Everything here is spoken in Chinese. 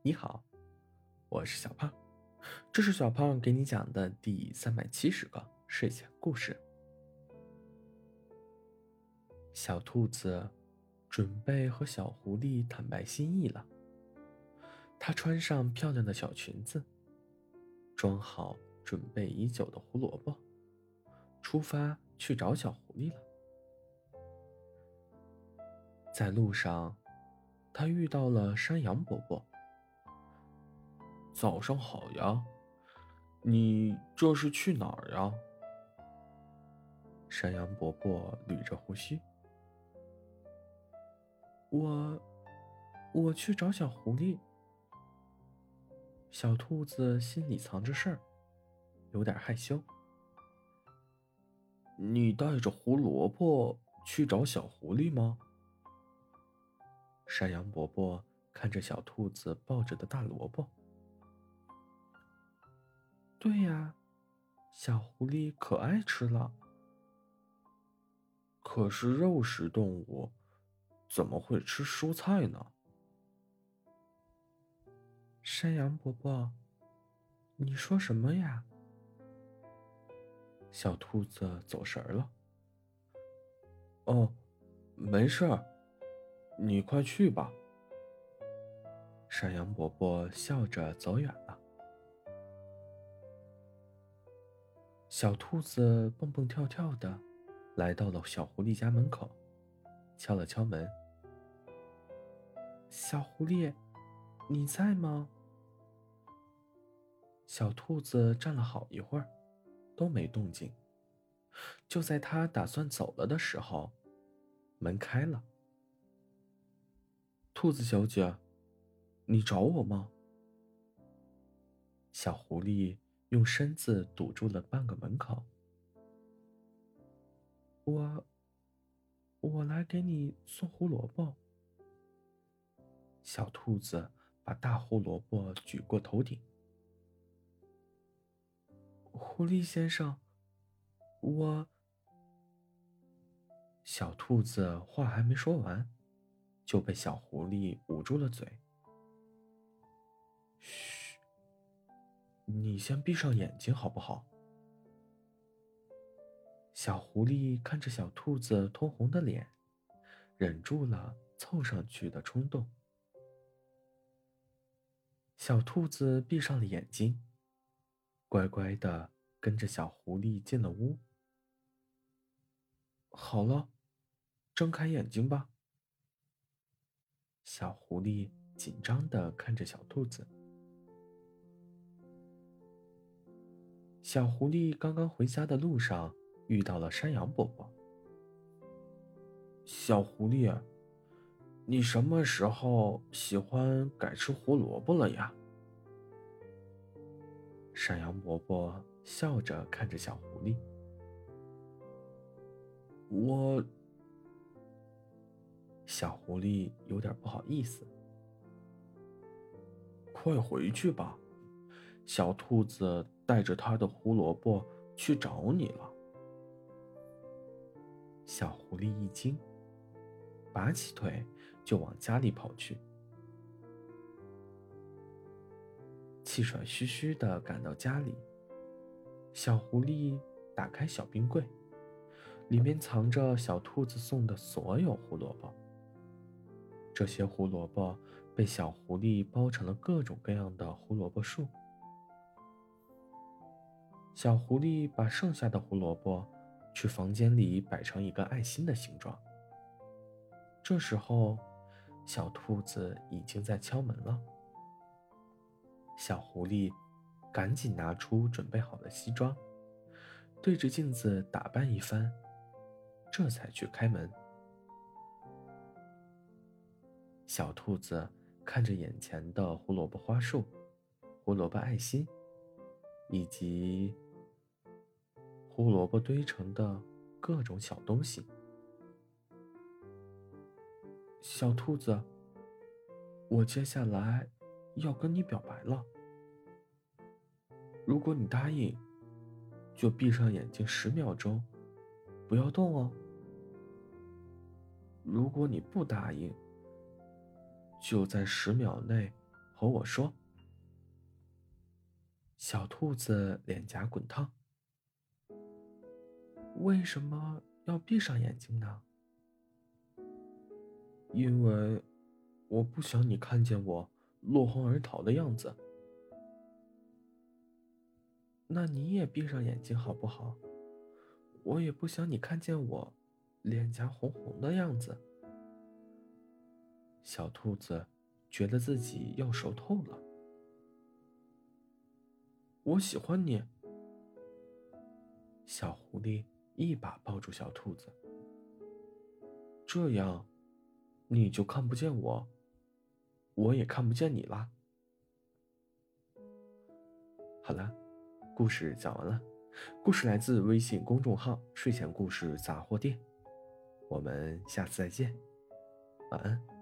你好，我是小胖，这是小胖给你讲的第三百七十个睡前故事。小兔子准备和小狐狸坦白心意了，它穿上漂亮的小裙子，装好准备已久的胡萝卜，出发去找小狐狸了。在路上，他遇到了山羊伯伯。早上好呀，你这是去哪儿呀？山羊伯伯捋着胡须。我，我去找小狐狸。小兔子心里藏着事儿，有点害羞。你带着胡萝卜去找小狐狸吗？山羊伯伯看着小兔子抱着的大萝卜。对呀，小狐狸可爱吃了。可是肉食动物怎么会吃蔬菜呢？山羊伯伯，你说什么呀？小兔子走神了。哦，没事儿，你快去吧。山羊伯伯笑着走远。小兔子蹦蹦跳跳的，来到了小狐狸家门口，敲了敲门。小狐狸，你在吗？小兔子站了好一会儿，都没动静。就在他打算走了的时候，门开了。兔子小姐，你找我吗？小狐狸。用身子堵住了半个门口。我，我来给你送胡萝卜。小兔子把大胡萝卜举过头顶。狐狸先生，我……小兔子话还没说完，就被小狐狸捂住了嘴。嘘。你先闭上眼睛好不好？小狐狸看着小兔子通红的脸，忍住了凑上去的冲动。小兔子闭上了眼睛，乖乖的跟着小狐狸进了屋。好了，睁开眼睛吧。小狐狸紧张的看着小兔子。小狐狸刚刚回家的路上遇到了山羊伯伯。小狐狸，你什么时候喜欢改吃胡萝卜了呀？山羊伯伯笑着看着小狐狸。我……小狐狸有点不好意思。快回去吧，小兔子。带着他的胡萝卜去找你了。小狐狸一惊，拔起腿就往家里跑去。气喘吁吁的赶到家里，小狐狸打开小冰柜，里面藏着小兔子送的所有胡萝卜。这些胡萝卜被小狐狸包成了各种各样的胡萝卜树。小狐狸把剩下的胡萝卜去房间里摆成一个爱心的形状。这时候，小兔子已经在敲门了。小狐狸赶紧拿出准备好的西装，对着镜子打扮一番，这才去开门。小兔子看着眼前的胡萝卜花束、胡萝卜爱心，以及……胡萝卜堆成的各种小东西，小兔子，我接下来要跟你表白了。如果你答应，就闭上眼睛十秒钟，不要动哦。如果你不答应，就在十秒内和我说。小兔子脸颊滚烫。为什么要闭上眼睛呢？因为我不想你看见我落荒而逃的样子。那你也闭上眼睛好不好？我也不想你看见我脸颊红红的样子。小兔子觉得自己要熟透了。我喜欢你。小狐狸一把抱住小兔子，这样你就看不见我，我也看不见你啦。好了。故事讲完了，故事来自微信公众号“睡前故事杂货店”，我们下次再见，晚安。